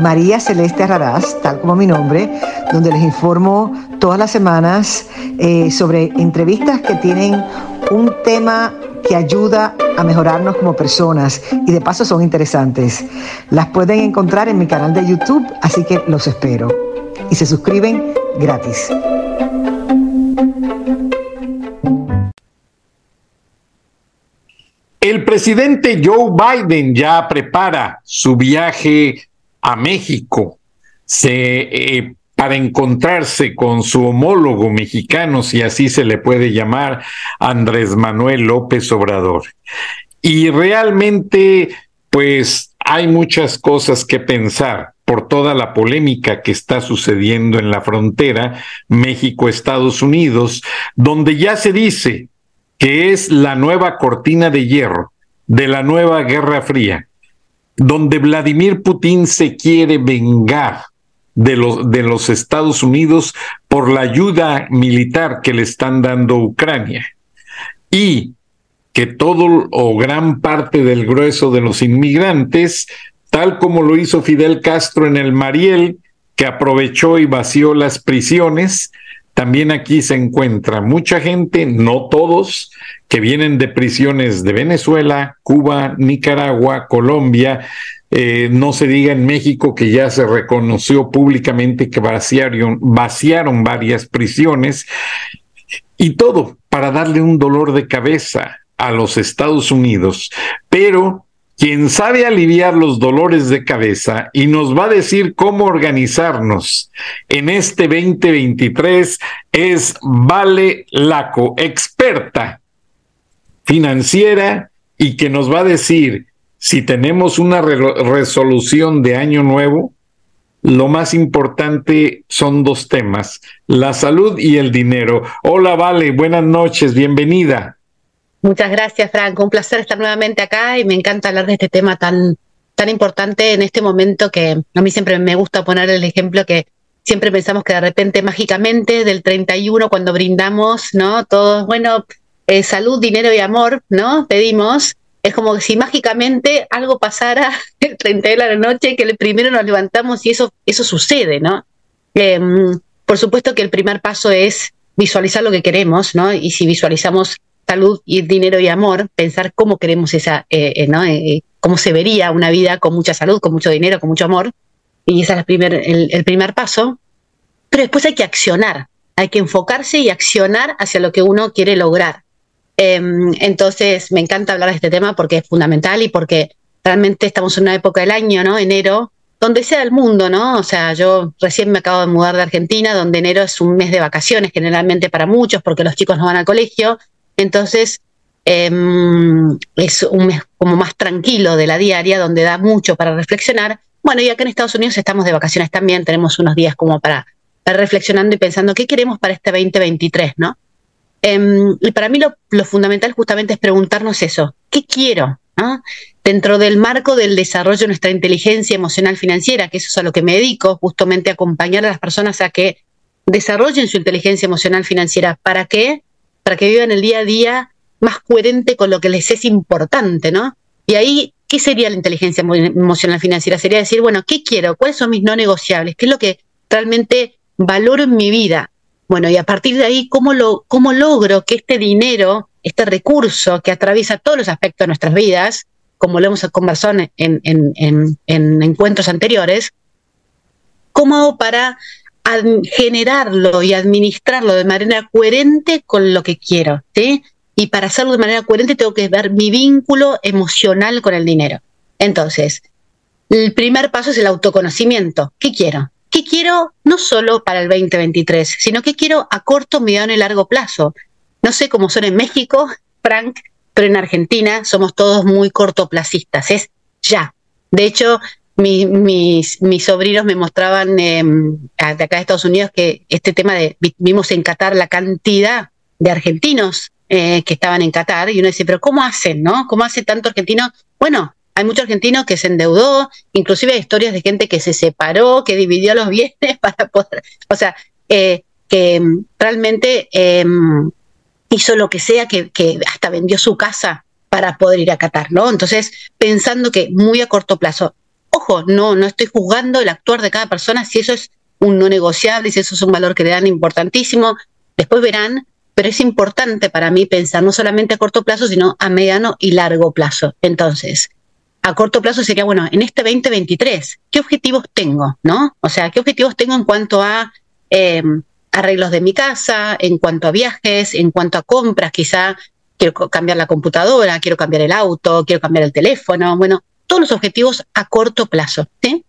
María Celeste Raraz, tal como mi nombre, donde les informo todas las semanas eh, sobre entrevistas que tienen un tema que ayuda a mejorarnos como personas y de paso son interesantes. Las pueden encontrar en mi canal de YouTube, así que los espero. Y se suscriben gratis. El presidente Joe Biden ya prepara su viaje a México eh, para encontrarse con su homólogo mexicano, si así se le puede llamar, Andrés Manuel López Obrador. Y realmente, pues hay muchas cosas que pensar por toda la polémica que está sucediendo en la frontera México-Estados Unidos, donde ya se dice que es la nueva cortina de hierro de la nueva Guerra Fría, donde Vladimir Putin se quiere vengar de los, de los Estados Unidos por la ayuda militar que le están dando Ucrania. Y que todo o gran parte del grueso de los inmigrantes, tal como lo hizo Fidel Castro en el Mariel, que aprovechó y vació las prisiones, también aquí se encuentra mucha gente, no todos, que vienen de prisiones de Venezuela, Cuba, Nicaragua, Colombia, eh, no se diga en México que ya se reconoció públicamente que vaciaron, vaciaron varias prisiones y todo para darle un dolor de cabeza a los Estados Unidos. Pero quien sabe aliviar los dolores de cabeza y nos va a decir cómo organizarnos en este 2023 es Vale Laco, experta financiera y que nos va a decir si tenemos una resolución de año nuevo, lo más importante son dos temas, la salud y el dinero. Hola, Vale, buenas noches, bienvenida. Muchas gracias, Franco. Un placer estar nuevamente acá y me encanta hablar de este tema tan, tan importante en este momento que a mí siempre me gusta poner el ejemplo que siempre pensamos que de repente mágicamente del 31 cuando brindamos, ¿no? Todos, bueno, eh, salud, dinero y amor, ¿no? Pedimos. Es como si mágicamente algo pasara el 31 de la noche, que el primero nos levantamos y eso, eso sucede, ¿no? Em, por supuesto que el primer paso es visualizar lo que queremos, ¿no? Y si visualizamos salud y dinero y amor, pensar cómo queremos esa, eh, eh, ¿no? Eh, cómo se vería una vida con mucha salud, con mucho dinero, con mucho amor. Y ese es el primer, el, primer paso. Pero después hay que accionar, hay que enfocarse y accionar hacia lo que uno quiere lograr. Em, entonces, me encanta hablar de este tema porque es fundamental y porque realmente estamos en una época del año, ¿no? Enero, donde sea el mundo, ¿no? O sea, yo recién me acabo de mudar de Argentina, donde enero es un mes de vacaciones generalmente para muchos porque los chicos no van al colegio entonces, em, es un mes como más tranquilo de la diaria, donde da mucho para reflexionar. Bueno, y acá en Estados Unidos estamos de vacaciones también, tenemos unos días como para estar reflexionando y pensando qué queremos para este 2023, ¿no? Em, y para mí lo, fundamental justamente es preguntarnos eso, ¿qué quiero? Dentro del marco del desarrollo de nuestra inteligencia emocional financiera, que eso es a lo que me dedico, justamente acompañar a las personas a que desarrollen su inteligencia emocional financiera. ¿Para qué? Para que vivan el día a día más coherente con lo que les es importante, ¿no? Y ahí, ¿qué sería la inteligencia emocional financiera? Sería decir, bueno, ¿qué quiero? ¿Cuáles son mis no negociables? ¿Qué es lo que realmente valoro en mi vida? Bueno, y a partir de ahí, ¿cómo, lo, cómo logro que este dinero, este recurso que atraviesa todos los aspectos de nuestras vidas, como lo hemos conversado en, en, en encuentros anteriores, ¿cómo hago para generarlo y administrarlo de manera coherente con lo que quiero, ¿sí? Y para hacerlo de manera coherente tengo que ver mi vínculo emocional con el dinero. Entonces, el primer paso es el autoconocimiento. ¿Qué quiero? ¿Qué quiero no solo para el 2023, sino que quiero a corto, mediano y largo plazo? No sé cómo son en México, Frank, pero en Argentina somos todos muy cortoplacistas. Es ya. De hecho, mis, mis sobrinos me mostraban em, de acá de Estados Unidos que este tema de, vimos en Qatar la cantidad de argentinos eh, que estaban en Qatar y uno dice, pero ¿cómo hacen, no? ¿Cómo hace tanto argentino? Bueno, hay mucho argentino que se endeudó, inclusive hay historias de gente que se separó, que dividió los bienes para poder, o sea, eh, que em, realmente em, hizo lo que sea, que, que hasta vendió su casa para poder ir a Qatar, ¿no? Entonces, pensando que muy a corto plazo, ojo, no, no estoy juzgando el actuar de cada persona, si eso es un no negociable, si eso es un valor que le dan importantísimo, después verán, pero es importante para mí pensar no solamente a corto plazo, sino a mediano y largo plazo. Entonces, a corto plazo sería, bueno, en este 2023, ¿qué objetivos tengo? ¿No? O sea, ¿qué objetivos tengo en cuanto a em, arreglos de mi casa, en cuanto a viajes, en cuanto a compras, quizá quiero cambiar la computadora, quiero cambiar el auto, quiero cambiar el teléfono, bueno, todos los objetivos a corto plazo. ¿sí?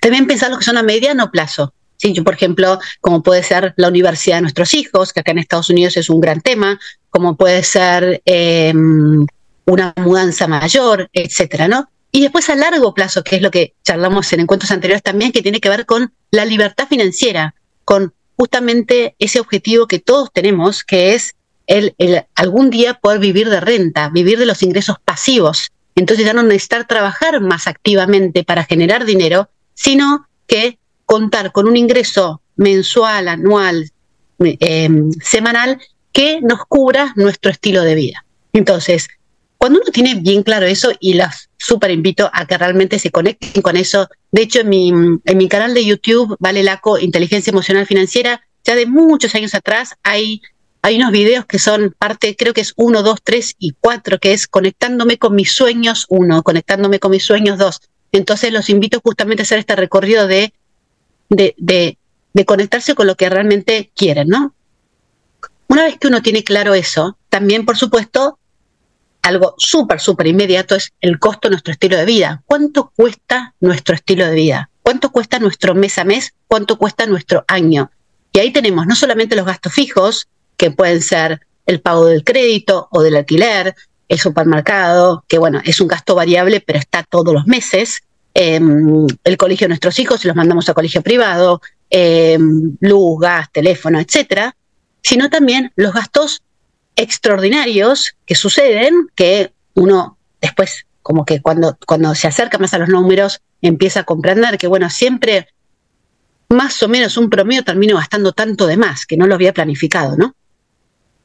También pensar los que son a mediano plazo. ¿sí? Yo, por ejemplo, como puede ser la universidad de nuestros hijos, que acá en Estados Unidos es un gran tema, como puede ser em, una mudanza mayor, etcétera, ¿no? Y después a largo plazo, que es lo que charlamos en encuentros anteriores también, que tiene que ver con la libertad financiera, con justamente ese objetivo que todos tenemos, que es el, algún día poder vivir de renta, vivir de los ingresos pasivos. Entonces ya no necesitar trabajar más activamente para generar dinero, sino que contar con un ingreso mensual, anual, em, semanal, que nos cubra nuestro estilo de vida. Entonces, cuando uno tiene bien claro eso, y las súper invito a que realmente se conecten con eso, de hecho en mi, en mi canal de YouTube, Vale Laco, Inteligencia Emocional Financiera, ya de muchos años atrás hay hay unos videos que son parte, creo que es uno, dos, tres y cuatro, que es conectándome con mis sueños uno, conectándome con mis sueños dos. Entonces los invito justamente a hacer este recorrido de, de, de, de conectarse con lo que realmente quieren, ¿no? Una vez que uno tiene claro eso, también, por supuesto, algo súper, súper inmediato es el costo de nuestro estilo de vida. ¿Cuánto cuesta nuestro estilo de vida? ¿Cuánto cuesta nuestro mes a mes? ¿Cuánto cuesta nuestro año? Y ahí tenemos no solamente los gastos fijos, que pueden ser el pago del crédito o del alquiler, el supermercado, que bueno, es un gasto variable, pero está todos los meses, em, el colegio de nuestros hijos, si los mandamos a colegio privado, em, luz, gas, teléfono, etcétera, sino también los gastos extraordinarios que suceden, que uno después, como que cuando, cuando se acerca más a los números, empieza a comprender que, bueno, siempre más o menos un promedio termino gastando tanto de más, que no lo había planificado, ¿no?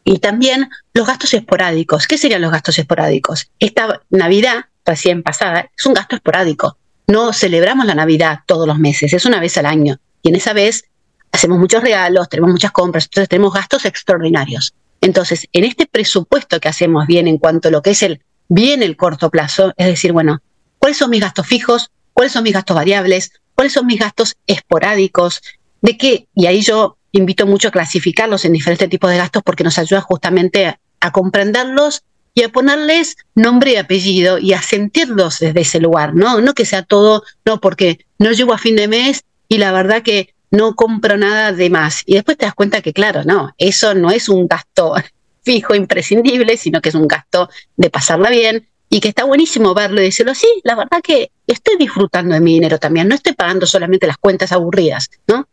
Y también los gastos esporádicos. ¿Qué serían los gastos esporádicos? Esta Navidad recién pasada es un gasto esporádico. No celebramos la Navidad todos los meses, es una vez al año. Y en esa vez hacemos muchos regalos, tenemos muchas compras, entonces tenemos gastos extraordinarios. Entonces, en este presupuesto que hacemos bien en cuanto a lo que es el bien el corto plazo, es decir, bueno, ¿cuáles son mis gastos fijos? ¿Cuáles son mis gastos variables? ¿Cuáles son mis gastos esporádicos? ¿De qué? Y ahí yo invito mucho a clasificarlos en diferentes tipos de gastos porque nos ayuda justamente a, comprenderlos y a ponerles nombre y apellido y a sentirlos desde ese lugar, ¿no? No que sea todo, no, porque no llego a fin de mes y la verdad que no compro nada de más. Y después te das cuenta que, claro, no, eso no es un gasto fijo, imprescindible, sino que es un gasto de pasarla bien y que está buenísimo verlo y decirlo, sí, la verdad que estoy disfrutando de mi dinero también, no estoy pagando solamente las cuentas aburridas, ¿no?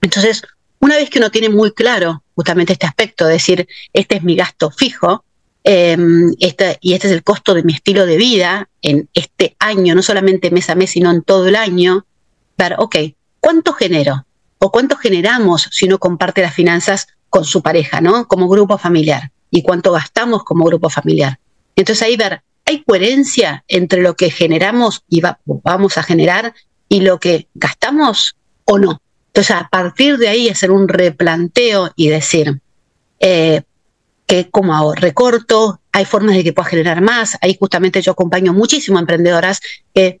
Entonces, una vez que uno tiene muy claro justamente este aspecto, de decir, este es mi gasto fijo, em, y este es el costo de mi estilo de vida en este año, no solamente mes a mes, sino en todo el año, ver, ok, ¿cuánto genero? ¿O cuánto generamos si uno comparte las finanzas con su pareja, ¿no? Como grupo familiar. ¿Y cuánto gastamos como grupo familiar? Entonces ahí ver, ¿hay coherencia entre lo que generamos y vamos a generar y lo que gastamos o no? Entonces, a partir de ahí, hacer un replanteo y decir, eh, que como hago, recorto, hay formas de que pueda generar más. Ahí justamente yo acompaño muchísimo a emprendedoras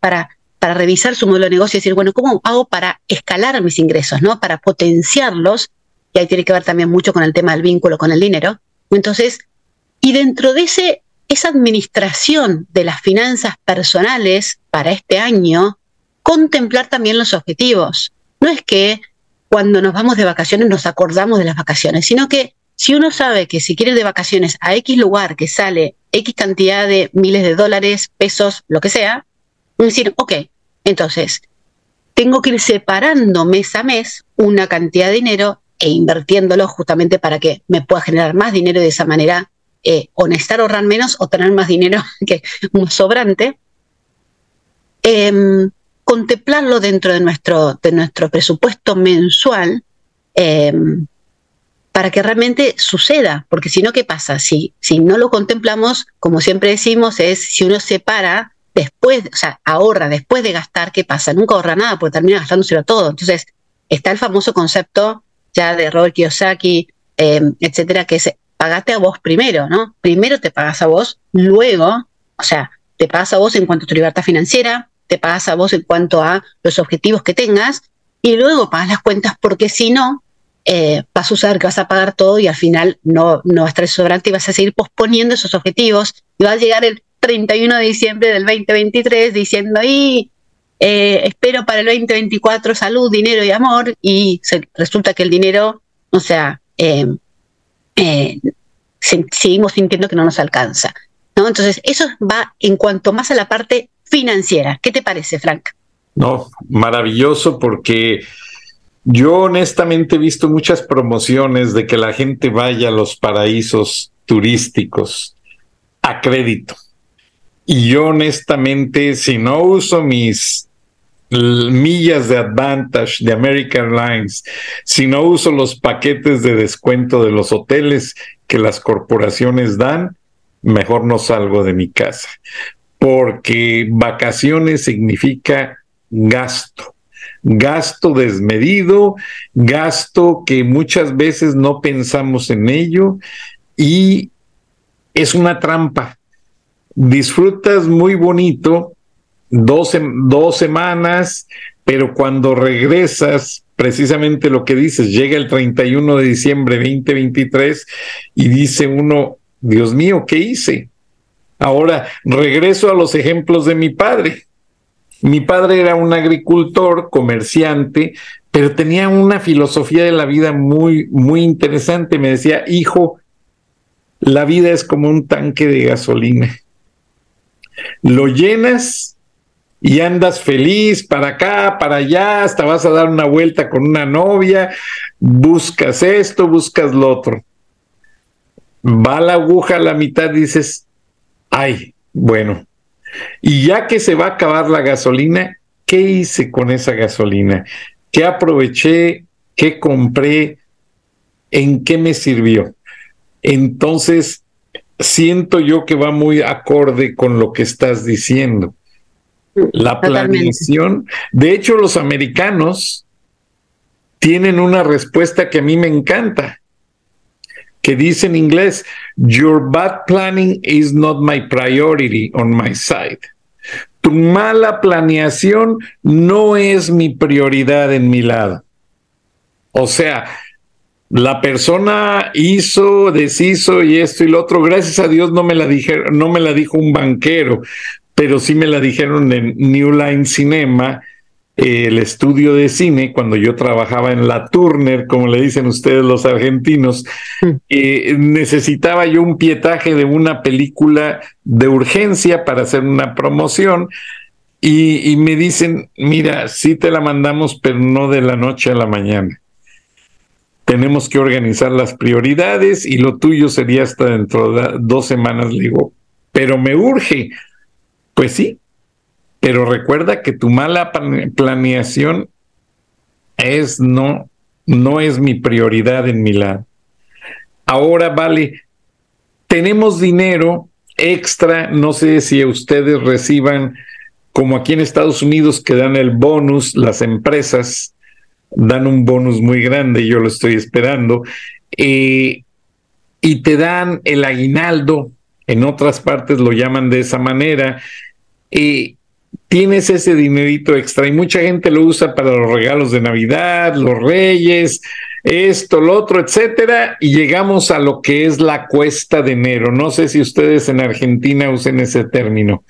para, para revisar su modelo de negocio y decir, bueno, ¿cómo hago para escalar mis ingresos, ¿no? Para potenciarlos. Y ahí tiene que ver también mucho con el tema del vínculo con el dinero. Entonces, y dentro de ese, esa administración de las finanzas personales para este año, contemplar también los objetivos no es que cuando nos vamos de vacaciones nos acordamos de las vacaciones, sino que si uno sabe que si quiere ir de vacaciones a X lugar que sale X cantidad de miles de dólares, pesos, lo que sea, decir, ok, entonces, tengo que ir separando mes a mes una cantidad de dinero e invirtiéndolo justamente para que me pueda generar más dinero de esa manera, eh, o necesitar ahorrar menos o tener más dinero que un sobrante. Em, contemplarlo dentro de nuestro, de nuestro presupuesto mensual em, para que realmente suceda, porque si no, ¿qué pasa? Si, si no lo contemplamos, como siempre decimos, es si uno separa después, o sea, ahorra después de gastar, ¿qué pasa? Nunca ahorra nada porque termina gastándoselo todo. Entonces, está el famoso concepto ya de Robert Kiyosaki, em, etcétera, que es pagate a vos primero, ¿no? Primero te pagas a vos, luego, o sea, te pagas a vos en cuanto a tu libertad financiera, te pagas a vos en cuanto a los objetivos que tengas, y luego pagas las cuentas porque si no, eh, vas a usar que vas a pagar todo y al final no, no va a estar sobrante y vas a seguir posponiendo esos objetivos y va a llegar el 31 de diciembre del 2023 diciendo, y eh, espero para el 2024 salud, dinero y amor y resulta que el dinero, o sea, eh, seguimos sintiendo que no nos alcanza. ¿no? Entonces, eso va en cuanto más a la parte financiera. ¿Qué te parece, Frank? No, maravilloso porque yo honestamente he visto muchas promociones de que la gente vaya a los paraísos turísticos a crédito. Y yo honestamente, si no uso mis millas de Advantage de American Airlines, si no uso los paquetes de descuento de los hoteles que las corporaciones dan, mejor no salgo de mi casa. Porque vacaciones significa gasto gasto desmedido, gasto que muchas veces no pensamos en ello y es una trampa. Disfrutas muy bonito dos, dos semanas, pero cuando regresas, precisamente lo que dices, llega el 31 de diciembre 2023 y dice uno, Dios mío, ¿qué hice? Ahora regreso a los ejemplos de mi padre. Mi padre era un agricultor, comerciante, pero tenía una filosofía de la vida muy, muy interesante. Me decía, hijo, la vida es como un tanque de gasolina. Lo llenas y andas feliz para acá, para allá, hasta vas a dar una vuelta con una novia, buscas esto, buscas lo otro. Va la aguja a la mitad, dices, ay, bueno, y ya que se va a acabar la gasolina, ¿qué hice con esa gasolina? ¿Qué aproveché? ¿Qué compré? ¿En qué me sirvió? Entonces, siento yo que va muy acorde con lo que estás diciendo. La planeación. De hecho, los americanos tienen una respuesta que a mí me encanta que dice en inglés, Your bad planning is not my priority on my side. Tu mala planeación no es mi prioridad en mi lado. O sea, la persona hizo, deshizo y esto y lo otro. Gracias a Dios no me la dijeron, no me la dijo un banquero, pero sí me la dijeron en New Line Cinema el estudio de cine cuando yo trabajaba en la Turner, como le dicen ustedes los argentinos, eh, necesitaba yo un pietaje de una película de urgencia para hacer una promoción y, y, me dicen, mira, sí te la mandamos, pero no de la noche a la mañana. Tenemos que organizar las prioridades y lo tuyo sería hasta dentro de dos semanas, le digo, pero me urge. Pues sí, pero recuerda que tu mala planeación es no, no es mi prioridad en mi lado. Ahora, vale, tenemos dinero extra, no sé si ustedes reciban, como aquí en Estados Unidos que dan el bonus, las empresas dan un bonus muy grande, yo lo estoy esperando, eh, y te dan el aguinaldo, en otras partes lo llaman de esa manera, eh, tienes ese dinerito extra y mucha gente lo usa para los regalos de Navidad, los Reyes, esto, lo otro, etcétera, y llegamos a lo que es la cuesta de enero. No sé si ustedes en Argentina usen ese término.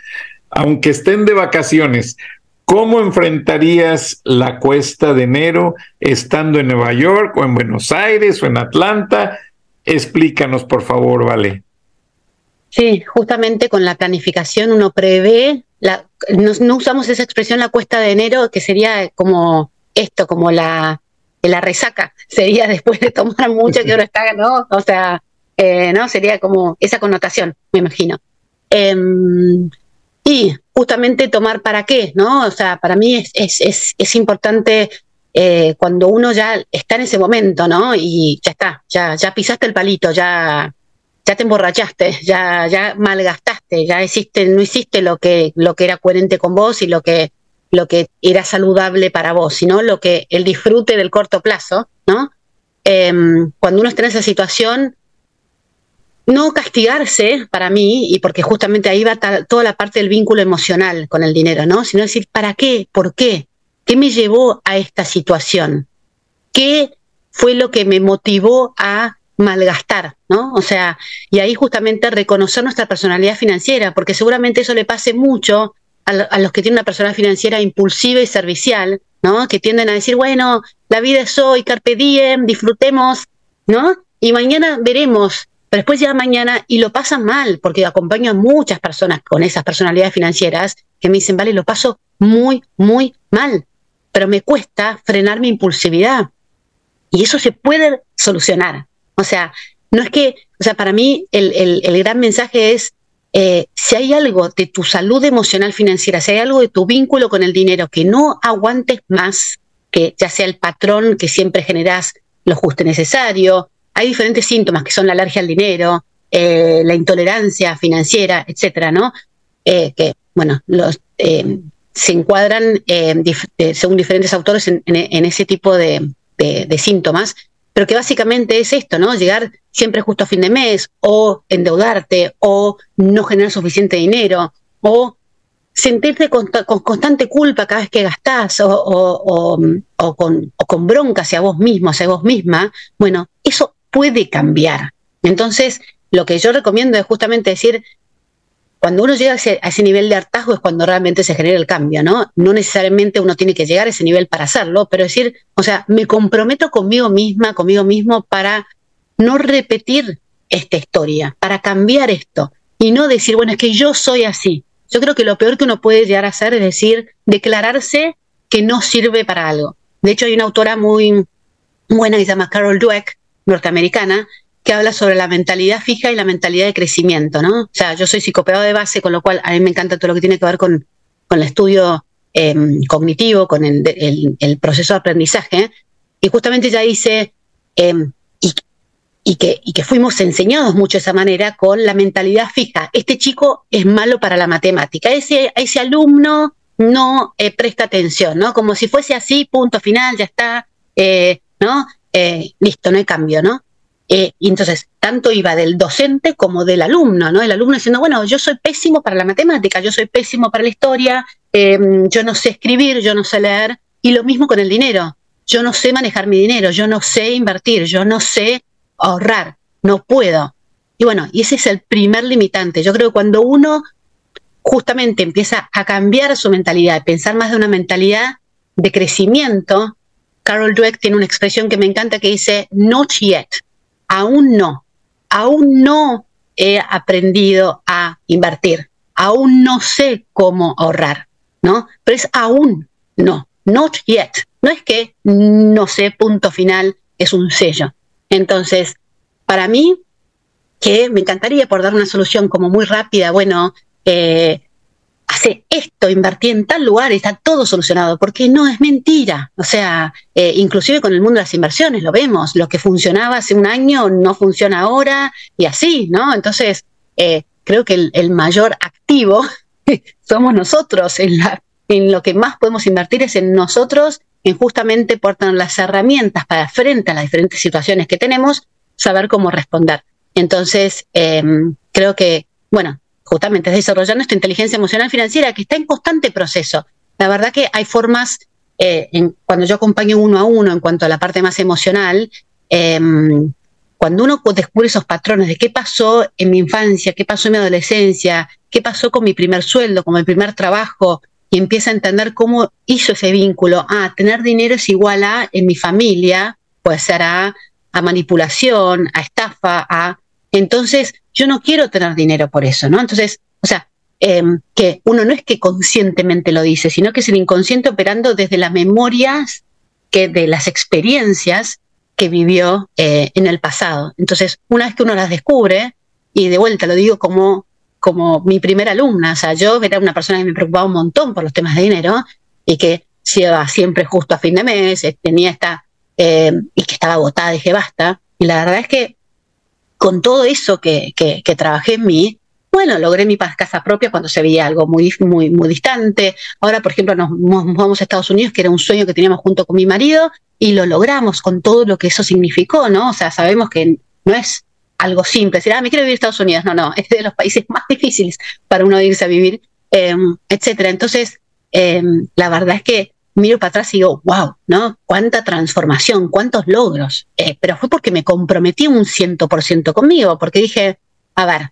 Aunque estén de vacaciones, ¿cómo enfrentarías la cuesta de enero estando en Nueva York o en Buenos Aires o en Atlanta? Explícanos, por favor, Vale. Sí, justamente con la planificación uno prevé no, usamos esa expresión la cuesta de enero, que sería como esto, como la, la resaca, sería después de tomar mucho que ahora está, ¿no? O sea, eh, ¿no? Sería como esa connotación, me imagino. Em, y justamente tomar para qué, ¿no? O sea, para mí es, es, es, importante eh, cuando uno ya está en ese momento, ¿no? Y ya está, ya, ya pisaste el palito, ya, ya te emborrachaste, ya, ya malgastaste, ya hiciste, no hiciste lo que, lo que era coherente con vos y lo que, lo que era saludable para vos, sino lo que el disfrute del corto plazo, ¿no? Em, cuando uno está en esa situación, no castigarse para mí, y porque justamente ahí va toda la parte del vínculo emocional con el dinero, ¿no? Sino decir, ¿para qué? ¿Por qué? ¿Qué me llevó a esta situación? ¿Qué fue lo que me motivó a malgastar, ¿no? O sea, y ahí justamente reconocer nuestra personalidad financiera, porque seguramente eso le pase mucho a, los que tienen una personalidad financiera impulsiva y servicial, ¿no? Que tienden a decir, bueno, la vida es hoy, carpe diem, disfrutemos, ¿no? Y mañana veremos pero después ya mañana y lo pasan mal, porque acompaño a muchas personas con esas personalidades financieras que me dicen, vale, lo paso muy, muy mal, pero me cuesta frenar mi impulsividad. Y eso se puede solucionar. O sea, no es que, o sea, para mí el, el, gran mensaje es, eh, si hay algo de tu salud emocional financiera, si hay algo de tu vínculo con el dinero que no aguantes más, que ya sea el patrón que siempre generas lo justo y necesario, hay diferentes síntomas que son la alergia al dinero, eh, la intolerancia financiera, etcétera, ¿no? Eh, que, bueno, los, se encuadran según diferentes autores en, ese tipo de, síntomas, pero que básicamente es esto, ¿no? Llegar siempre justo a fin de mes, o endeudarte, o no generar suficiente dinero, o sentirte con, constante culpa cada vez que gastás, o, o, con, o con bronca hacia vos mismo, hacia vos misma, bueno, eso puede cambiar. Entonces, lo que yo recomiendo es justamente decir, cuando uno llega a ese, nivel de hartazgo es cuando realmente se genera el cambio, ¿no? No necesariamente uno tiene que llegar a ese nivel para hacerlo, pero decir, o sea, me comprometo conmigo misma, conmigo mismo para no repetir esta historia, para cambiar esto y no decir, bueno, es que yo soy así. Yo creo que lo peor que uno puede llegar a hacer es decir, declararse que no sirve para algo. De hecho, hay una autora muy buena que se llama Carol Dweck, norteamericana que habla sobre la mentalidad fija y la mentalidad de crecimiento, ¿no? O sea, yo soy psicopedagogo de base, con lo cual a mí me encanta todo lo que tiene que ver con, el estudio em, cognitivo, con el, proceso de aprendizaje, y justamente ella dice, em, y, que, fuimos enseñados mucho de esa manera con la mentalidad fija. Este chico es malo para la matemática, ese, ese alumno no eh, presta atención, ¿no? Como si fuese así, punto final, ya está, eh, ¿no? Eh, listo, no hay cambio, ¿no? Eh, y entonces, tanto iba del docente como del alumno, ¿no? El alumno diciendo, bueno, yo soy pésimo para la matemática, yo soy pésimo para la historia, em, yo no sé escribir, yo no sé leer, y lo mismo con el dinero. Yo no sé manejar mi dinero, yo no sé invertir, yo no sé ahorrar, no puedo. Y bueno, y ese es el primer limitante. Yo creo que cuando uno justamente empieza a cambiar su mentalidad, pensar más de una mentalidad de crecimiento, Carol Dweck tiene una expresión que me encanta que dice, not yet, aún no, aún no he aprendido a invertir, aún no sé cómo ahorrar, ¿no? Pero es aún no, not yet. No es que no sé, punto final, es un sello. Entonces, para mí, que me encantaría por dar una solución como muy rápida, bueno, eh, esto, invertí en tal lugar, está todo solucionado, porque no es mentira. O sea, eh, inclusive con el mundo de las inversiones lo vemos, lo que funcionaba hace un año no funciona ahora y así, ¿no? Entonces, eh, creo que el, mayor activo somos nosotros, en, lo que más podemos invertir es en nosotros, en justamente por las herramientas para frente a las diferentes situaciones que tenemos, saber cómo responder. Entonces, em, creo que, bueno, justamente desarrollando esta inteligencia emocional financiera que está en constante proceso. La verdad que hay formas, eh, cuando yo acompaño uno a uno en cuanto a la parte más emocional, em, cuando uno descubre esos patrones de qué pasó en mi infancia, qué pasó en mi adolescencia, qué pasó con mi primer sueldo, con mi primer trabajo, y empieza a entender cómo hizo ese vínculo. Ah, tener dinero es igual a, en mi familia, puede ser a manipulación, a estafa, a... Entonces, yo no quiero tener dinero por eso, ¿no? Entonces, o sea, em, que uno no es que conscientemente lo dice, sino que es el inconsciente operando desde las memorias que de las experiencias que vivió eh, en el pasado. Entonces, una vez que uno las descubre, y de vuelta lo digo como, como mi primera alumna, o sea, yo era una persona que me preocupaba un montón por los temas de dinero y que iba siempre justo a fin de mes, eh, tenía esta, eh, y que estaba agotada, dije, basta. Y la verdad es que con todo eso que, que, trabajé en mí, bueno, logré mi casa propia cuando se veía algo muy, muy, muy distante. Ahora, por ejemplo, nos, vamos a Estados Unidos, que era un sueño que teníamos junto con mi marido, y lo logramos con todo lo que eso significó, ¿no? O sea, sabemos que no es algo simple, decir, ah, me quiero vivir a Estados Unidos. No, no, es de los países más difíciles para uno irse a vivir, eh, etcétera. Entonces, em, la verdad es que miro para atrás y digo, wow, ¿no? Cuánta transformación, cuántos logros. Eh, pero fue porque me comprometí un ciento por ciento conmigo, porque dije, a ver,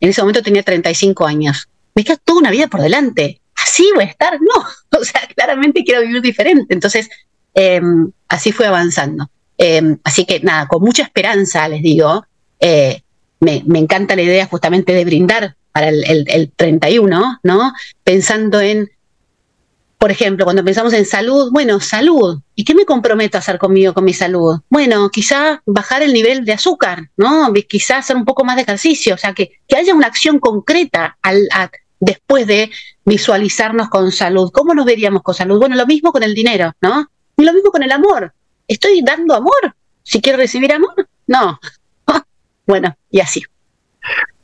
en ese momento tenía 35 años. Me queda toda una vida por delante. ¿Así voy a estar? No. O sea, claramente quiero vivir diferente. Entonces, em, así fue avanzando. Em, así que nada, con mucha esperanza les digo, eh, me, encanta la idea justamente de brindar para el, el 31, ¿no? Pensando en por ejemplo, cuando pensamos en salud, bueno, salud. ¿Y qué me comprometo a hacer conmigo con mi salud? Bueno, quizá bajar el nivel de azúcar, ¿no? Quizá hacer un poco más de ejercicio, o sea, que, que haya una acción concreta al, después de visualizarnos con salud. ¿Cómo nos veríamos con salud? Bueno, lo mismo con el dinero, ¿no? Y lo mismo con el amor. ¿Estoy dando amor? Si quiero recibir amor, no. bueno, y así.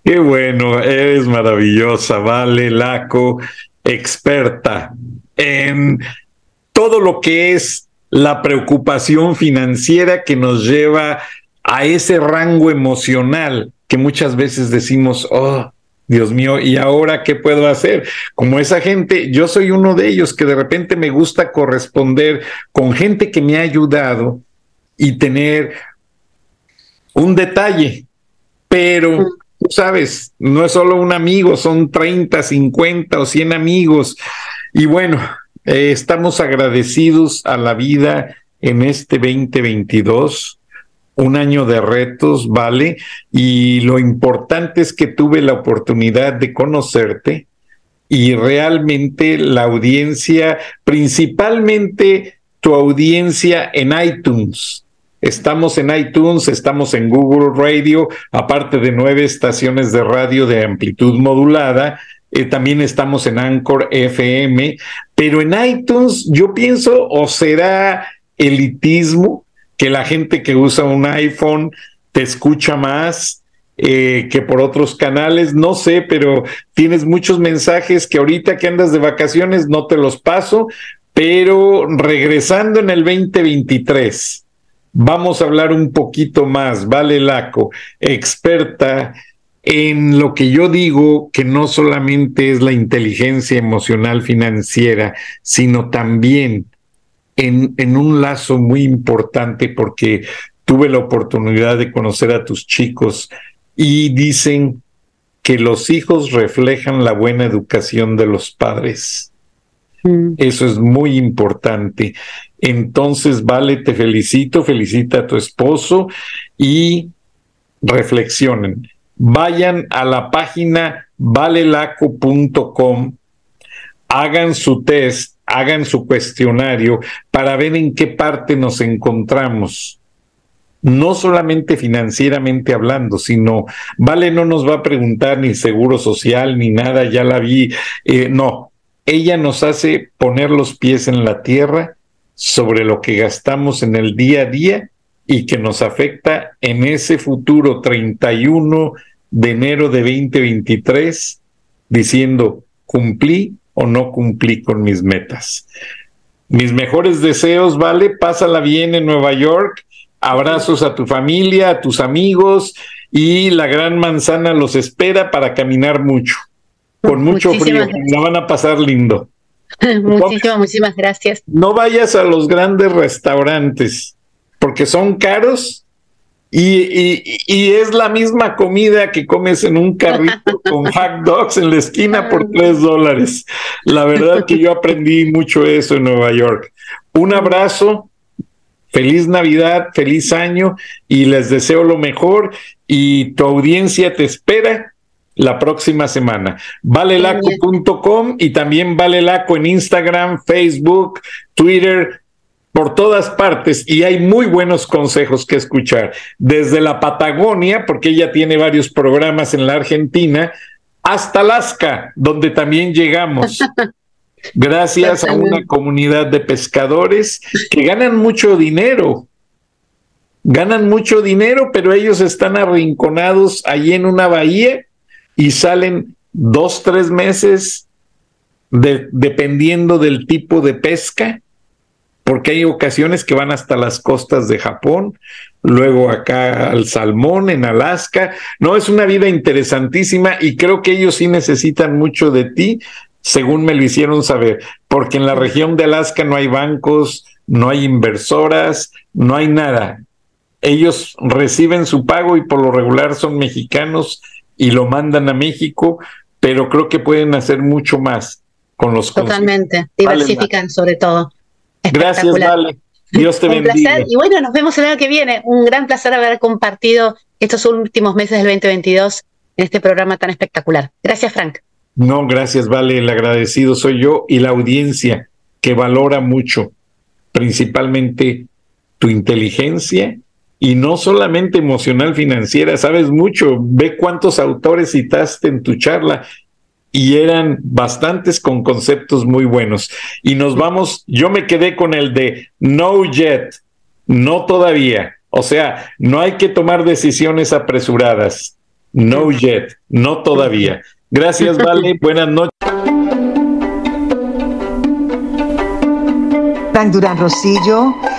Qué bueno, eres maravillosa, vale, Laco, experta en todo lo que es la preocupación financiera que nos lleva a ese rango emocional que muchas veces decimos, oh, Dios mío, ¿y ahora qué puedo hacer? Como esa gente, yo soy uno de ellos que de repente me gusta corresponder con gente que me ha ayudado y tener un detalle, pero tú sabes, no es solo un amigo, son 30, 50 o 100 amigos y bueno, eh, estamos agradecidos a la vida en este 2022 un año de retos, ¿vale? Y lo importante es que tuve la oportunidad de conocerte y realmente la audiencia, principalmente tu audiencia en iTunes. Estamos en iTunes, estamos en Google Radio, aparte de nueve estaciones de radio de amplitud modulada, eh, también estamos en Anchor FM, pero en iTunes yo pienso o será elitismo que la gente que usa un iPhone te escucha más eh, que por otros canales, no sé, pero tienes muchos mensajes que ahorita que andas de vacaciones no te los paso, pero regresando en el 2023, vamos a hablar un poquito más, Vale Laco, experta en lo que yo digo que no solamente es la inteligencia emocional financiera, sino también en, en, un lazo muy importante porque tuve la oportunidad de conocer a tus chicos y dicen que los hijos reflejan la buena educación de los padres. Mm. Eso es muy importante. Entonces, vale, te felicito, felicita a tu esposo y reflexionen vayan a la página valelaco.com, hagan su test, hagan su cuestionario para ver en qué parte nos encontramos. No solamente financieramente hablando, sino, vale, no nos va a preguntar ni seguro social ni nada, ya la vi, eh, no, ella nos hace poner los pies en la tierra sobre lo que gastamos en el día a día y que nos afecta en ese futuro 31 de enero de 2023 diciendo cumplí o no cumplí con mis metas. Mis mejores deseos, ¿vale? Pásala bien en Nueva York. Abrazos a tu familia, a tus amigos y la gran manzana los espera para caminar mucho. Con mucho frío, la van a pasar lindo. Muchísimas, muchísimas gracias. No vayas a los grandes restaurantes porque son caros y, y, es la misma comida que comes en un carrito con hot dogs en la esquina por tres dólares. La verdad que yo aprendí mucho eso en Nueva York. Un abrazo, feliz Navidad, feliz año y les deseo lo mejor y tu audiencia te espera la próxima semana. Valelaco.com y también Valelaco en Instagram, Facebook, Twitter, por todas partes y hay muy buenos consejos que escuchar. Desde la Patagonia, porque ella tiene varios programas en la Argentina, hasta Alaska, donde también llegamos. Gracias a una comunidad de pescadores que ganan mucho dinero. Ganan mucho dinero, pero ellos están arrinconados allí en una bahía y salen dos, tres meses dependiendo del tipo de pesca porque hay ocasiones que van hasta las costas de Japón, luego acá al salmón en Alaska. No, es una vida interesantísima y creo que ellos sí necesitan mucho de ti, según me lo hicieron saber, porque en la región de Alaska no hay bancos, no hay inversoras, no hay nada. Ellos reciben su pago y por lo regular son mexicanos y lo mandan a México, pero creo que pueden hacer mucho más con los Totalmente, diversifican sobre todo. Gracias, Vale. Dios te bendiga. Un placer. Y bueno, nos vemos el año que viene. Un gran placer haber compartido estos últimos meses del 2022 en este programa tan espectacular. Gracias, Frank. No, gracias, Vale. El agradecido soy yo y la audiencia que valora mucho, principalmente tu inteligencia y no solamente emocional financiera, sabes mucho, ve cuántos autores citaste en tu charla y eran bastantes con conceptos muy buenos. Y nos vamos, yo me quedé con el de no yet, no todavía. O sea, no hay que tomar decisiones apresuradas. No yet, no todavía. Gracias, Vale. Buenas noches. Frank Durán Rosillo